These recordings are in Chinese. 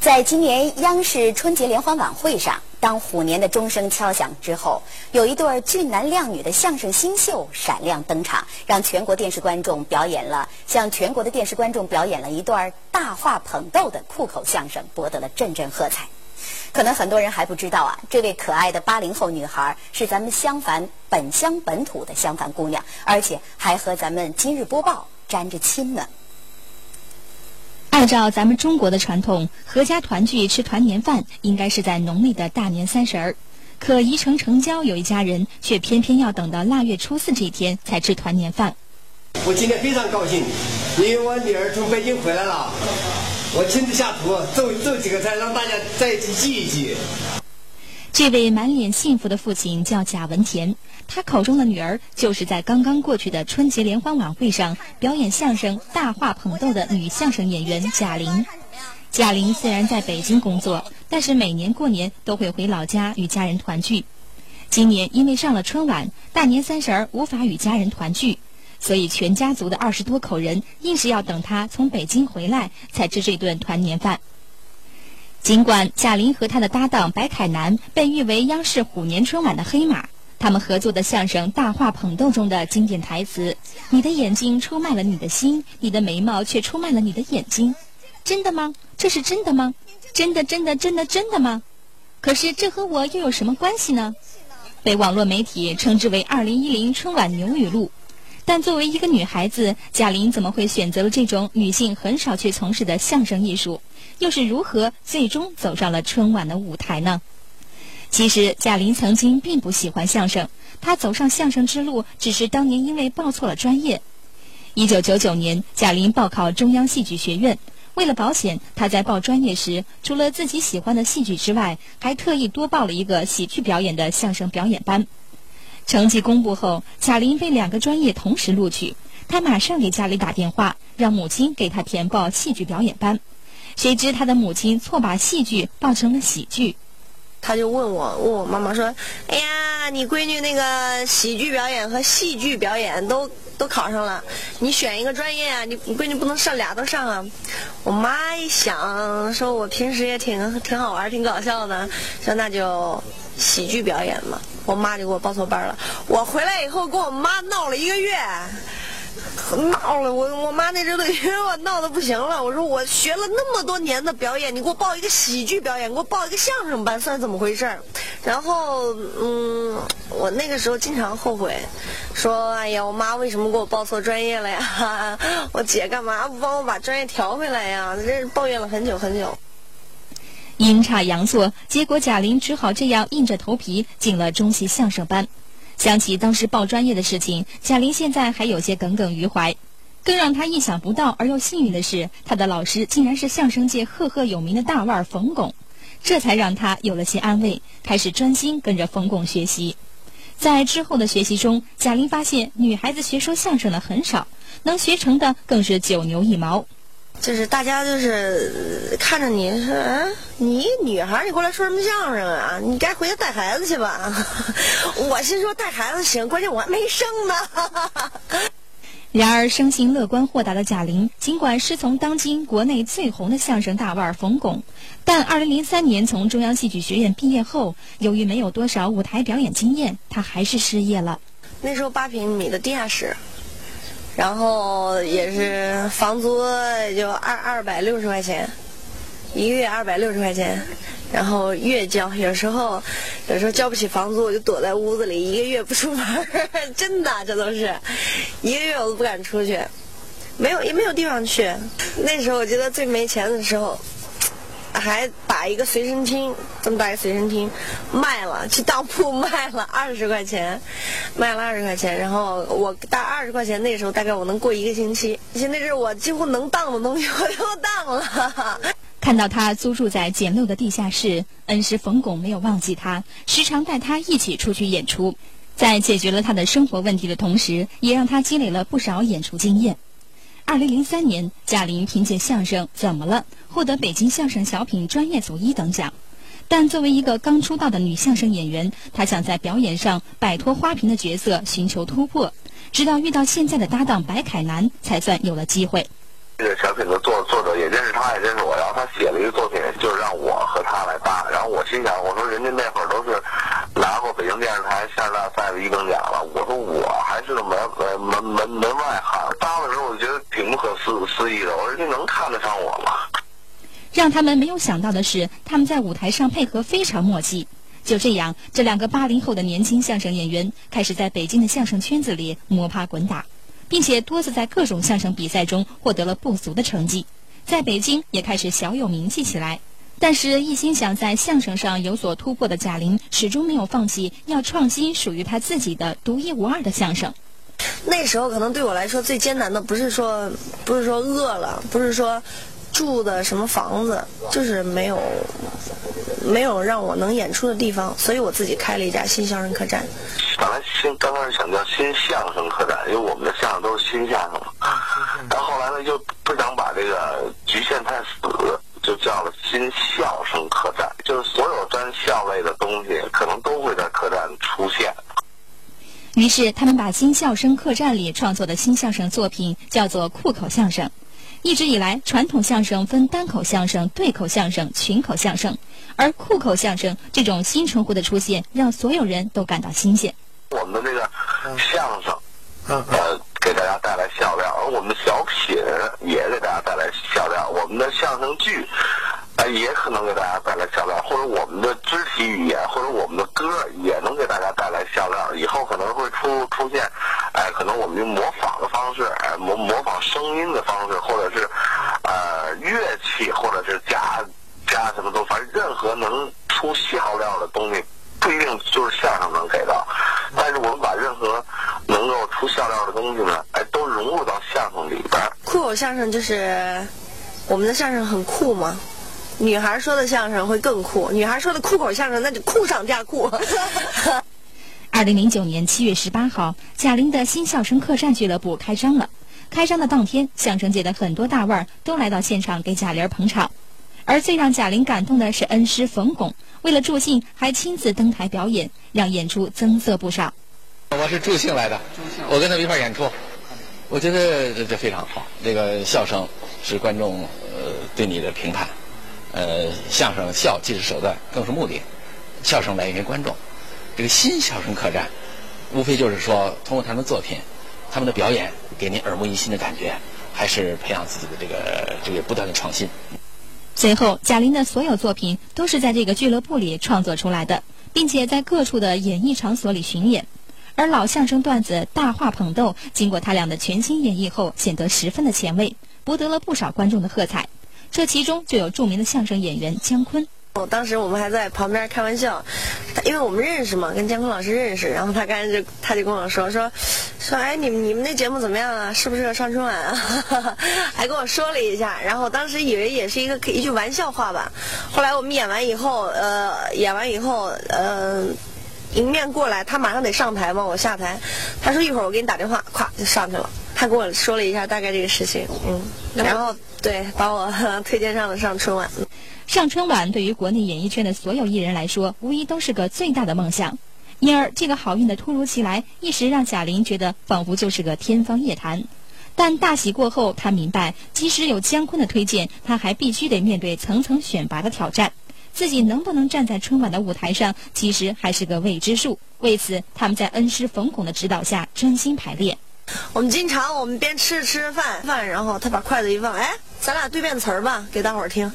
在今年央视春节联欢晚会上，当虎年的钟声敲响之后，有一对俊男靓女的相声新秀闪亮登场，让全国电视观众表演了向全国的电视观众表演了一段大话捧逗的酷口相声，博得了阵阵喝彩。可能很多人还不知道啊，这位可爱的八零后女孩是咱们襄樊本乡本土的襄樊姑娘，而且还和咱们今日播报沾着亲呢。按照咱们中国的传统，合家团聚吃团年饭应该是在农历的大年三十儿。可宜城城郊有一家人却偏偏要等到腊月初四这一天才吃团年饭。我今天非常高兴，因为我女儿从北京回来了，我亲自下厨做做几个菜，让大家在一起聚一聚。这位满脸幸福的父亲叫贾文田，他口中的女儿就是在刚刚过去的春节联欢晚会上表演相声、大话捧逗的女相声演员贾玲。贾玲虽然在北京工作，但是每年过年都会回老家与家人团聚。今年因为上了春晚，大年三十儿无法与家人团聚，所以全家族的二十多口人硬是要等她从北京回来才吃这顿团年饭。尽管贾玲和她的搭档白凯南被誉为央视虎年春晚的黑马，他们合作的相声《大话捧逗》中的经典台词“你的眼睛出卖了你的心，你的眉毛却出卖了你的眼睛”，真的吗？这是真的吗？真的真的真的真的吗？可是这和我又有什么关系呢？被网络媒体称之为“二零一零春晚牛语录”，但作为一个女孩子，贾玲怎么会选择了这种女性很少去从事的相声艺术？又是如何最终走上了春晚的舞台呢？其实贾玲曾经并不喜欢相声，她走上相声之路只是当年因为报错了专业。一九九九年，贾玲报考中央戏剧学院，为了保险，她在报专业时除了自己喜欢的戏剧之外，还特意多报了一个喜剧表演的相声表演班。成绩公布后，贾玲被两个专业同时录取，她马上给家里打电话，让母亲给她填报戏剧表演班。谁知他的母亲错把戏剧报成了喜剧，他就问我问我妈妈说：“哎呀，你闺女那个喜剧表演和戏剧表演都都考上了，你选一个专业啊？你你闺女不能上俩都上啊？”我妈一想，说我平时也挺挺好玩，挺搞笑的，说那就喜剧表演嘛。我妈就给我报错班了。我回来以后跟我妈闹了一个月。闹了，我我妈那阵都以为我闹得不行了。我说我学了那么多年的表演，你给我报一个喜剧表演，给我报一个相声班，算怎么回事？然后，嗯，我那个时候经常后悔，说哎呀，我妈为什么给我报错专业了呀？我姐干嘛不帮我把专业调回来呀？这抱怨了很久很久。阴差阳错，结果贾玲只好这样硬着头皮进了中戏相声班。想起当时报专业的事情，贾玲现在还有些耿耿于怀。更让她意想不到而又幸运的是，她的老师竟然是相声界赫赫有名的大腕冯巩，这才让她有了些安慰，开始专心跟着冯巩学习。在之后的学习中，贾玲发现女孩子学说相声的很少，能学成的更是九牛一毛。就是大家就是看着你说，嗯，你女孩你过来说什么相声啊？你该回家带孩子去吧。我心说带孩子行，关键我还没生呢。然而，生性乐观豁达的贾玲，尽管师从当今国内最红的相声大腕冯巩，但2003年从中央戏剧学院毕业后，由于没有多少舞台表演经验，她还是失业了。那时候八平米的地下室。然后也是房租也就二二百六十块钱，一个月二百六十块钱，然后月交，有时候有时候交不起房租，我就躲在屋子里一个月不出门真的这都是，一个月我都不敢出去，没有也没有地方去。那时候我觉得最没钱的时候。还把一个随身听这么大一个随身听卖了，去当铺卖了 二十块钱，卖了二十块钱。然后我大二十块钱那时候大概我能过一个星期。现在是我几乎能当的东西 我都当了。看到他租住在简陋的地下室，恩师冯巩没有忘记他，时常带他一起出去演出，在解决了他的生活问题的同时，也让他积累了不少演出经验。二零零三年，贾玲凭借相声《怎么了》获得北京相声小品专业组一等奖。但作为一个刚出道的女相声演员，她想在表演上摆脱花瓶的角色，寻求突破。直到遇到现在的搭档白凯南，才算有了机会。这个小品的作作者也认识他，也认识我，然后他写了一个作品，就是让我和他来搭。然后我心想，我说人家那会儿都是拿过北京电视台相声大赛的一等奖了，我说我还是个门门门门外汉。搭的时候我觉得挺不可思思议的，我说你能看得上我吗？让他们没有想到的是，他们在舞台上配合非常默契。就这样，这两个八零后的年轻相声演员开始在北京的相声圈子里摸爬滚打，并且多次在各种相声比赛中获得了不俗的成绩，在北京也开始小有名气起来。但是，一心想在相声上有所突破的贾玲，始终没有放弃要创新属于她自己的独一无二的相声。那时候可能对我来说最艰难的不是说不是说饿了，不是说住的什么房子，就是没有没有让我能演出的地方，所以我自己开了一家新相声客栈。本来新刚开始想叫新相声客栈，因为我们的相声都是新相声嘛。然后后来呢，又不想把这个局限太死，就叫了新笑声客栈，就是所有沾笑类的东西，可能都会在客栈。于是，他们把新相声客栈里创作的新相声作品叫做酷口相声。一直以来，传统相声分单口相声、对口相声、群口相声，而酷口相声这种新称呼的出现，让所有人都感到新鲜。我们的这个相声，呃，给大家带来笑料，而我们的小品也给大家带来笑料，我们的相声剧。也可能给大家带来笑料，或者我们的肢体语言，或者我们的歌也能给大家带来笑料。以后可能会出出现，哎，可能我们用模仿的方式，哎，模模仿声音的方式，或者是呃乐器，或者是加加什么都，反正任何能出笑料的东西，不一定就是相声能给到。但是我们把任何能够出笑料的东西呢，哎，都融入到相声里边。酷口相声就是我们的相声很酷嘛。女孩说的相声会更酷，女孩说的酷口相声那就酷上加酷。二零零九年七月十八号，贾玲的新笑声客栈俱乐部开张了。开张的当天，相声界的很多大腕儿都来到现场给贾玲捧场。而最让贾玲感动的是恩师冯巩，为了助兴，还亲自登台表演，让演出增色不少。我是助兴来的，我跟他们一块演出，我觉得这这非常好。这个笑声是观众呃对你的评判。呃，相声笑既是手段，更是目的。笑声来源于观众。这个新相声客栈，无非就是说，通过他们的作品，他们的表演，给您耳目一新的感觉，还是培养自己的这个这个不断的创新。随后，贾玲的所有作品都是在这个俱乐部里创作出来的，并且在各处的演艺场所里巡演。而老相声段子大话捧逗，经过他俩的全新演绎后，显得十分的前卫，博得了不少观众的喝彩。这其中就有著名的相声演员姜昆。哦，当时我们还在旁边开玩笑，因为我们认识嘛，跟监控老师认识。然后他刚才就他就跟我说说说，哎，你们你们那节目怎么样啊？适不适合上春晚啊？还跟我说了一下。然后当时以为也是一个一句玩笑话吧。后来我们演完以后，呃，演完以后，呃，迎面过来，他马上得上台嘛，我下台。他说一会儿我给你打电话，咵就上去了。他跟我说了一下大概这个事情，嗯，然后。对，把我 推荐上了上春晚。上春晚对于国内演艺圈的所有艺人来说，无疑都是个最大的梦想。因而，这个好运的突如其来，一时让贾玲觉得仿佛就是个天方夜谭。但大喜过后，她明白，即使有姜昆的推荐，她还必须得面对层层选拔的挑战。自己能不能站在春晚的舞台上，其实还是个未知数。为此，他们在恩师冯巩的指导下专心排练。我们经常，我们边吃着吃着饭饭，然后他把筷子一放，哎，咱俩对辩词儿吧，给大伙儿听。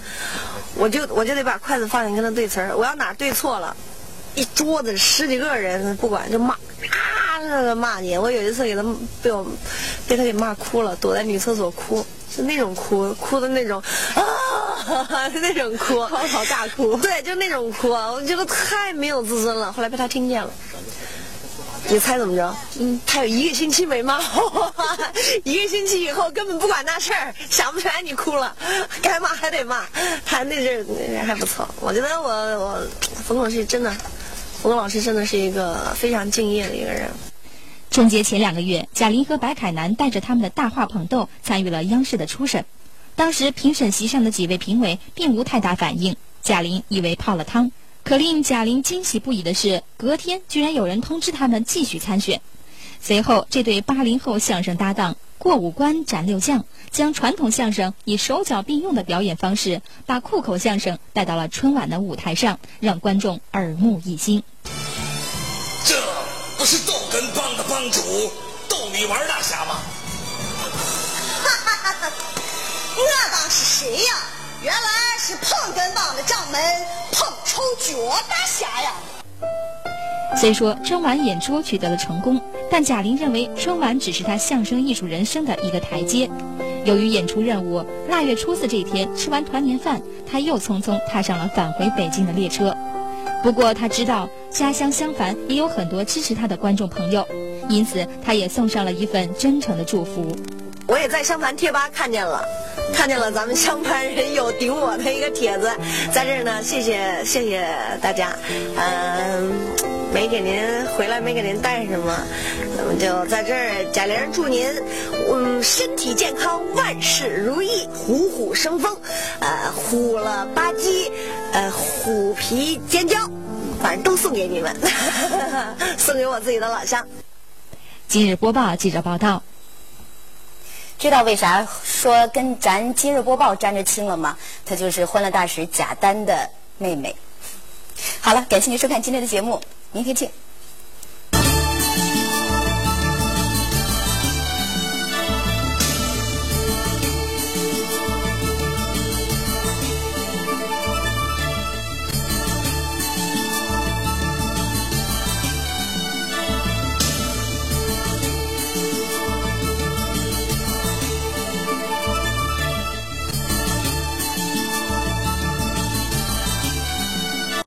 我就我就得把筷子放下跟他对词儿，我要哪对错了，一桌子十几个人不管就骂，啊，那个骂你。我有一次给他被我被他给骂哭了，躲在女厕所哭，是那种哭，哭的那种啊，那种哭，嚎啕大哭。对，就那种哭，我觉得太没有自尊了。后来被他听见了。你猜怎么着？嗯，他有一个星期没骂，一个星期以后根本不管那事儿，想不起来你哭了，该骂还得骂。他那阵儿那人还不错，我觉得我我冯老师真的，冯老师真的是一个非常敬业的一个人。春节前两个月，贾玲和白凯南带着他们的大话捧逗参与了央视的初审，当时评审席上的几位评委并无太大反应，贾玲以为泡了汤。可令贾玲惊喜不已的是，隔天居然有人通知他们继续参选。随后，这对八零后相声搭档过五关斩六将，将传统相声以手脚并用的表演方式，把酷口相声带到了春晚的舞台上，让观众耳目一新。这不是逗哏帮的帮主逗你玩大侠吗？哈哈哈哈！我当是谁呀？原来是碰哏帮的掌门捧臭脚大侠呀！虽说春晚演出取得了成功，但贾玲认为春晚只是她相声艺术人生的一个台阶。由于演出任务，腊月初四这天吃完团年饭，她又匆匆踏上了返回北京的列车。不过她知道家乡襄樊也有很多支持她的观众朋友，因此她也送上了一份真诚的祝福。我也在襄樊贴吧看见了。看见了咱们襄樊人有顶我的一个帖子，在这儿呢，谢谢谢谢大家，嗯，没给您回来没给您带什么，那么就在这儿，贾玲祝您，嗯，身体健康，万事如意，虎虎生风，呃，虎了吧唧，呃，虎皮尖椒，反正都送给你们，送给我自己的老乡。今日播报记者报道。知道为啥说跟咱今日播报沾着亲了吗？她就是欢乐大使贾丹的妹妹。好了，感谢您收看今天的节目，明天见。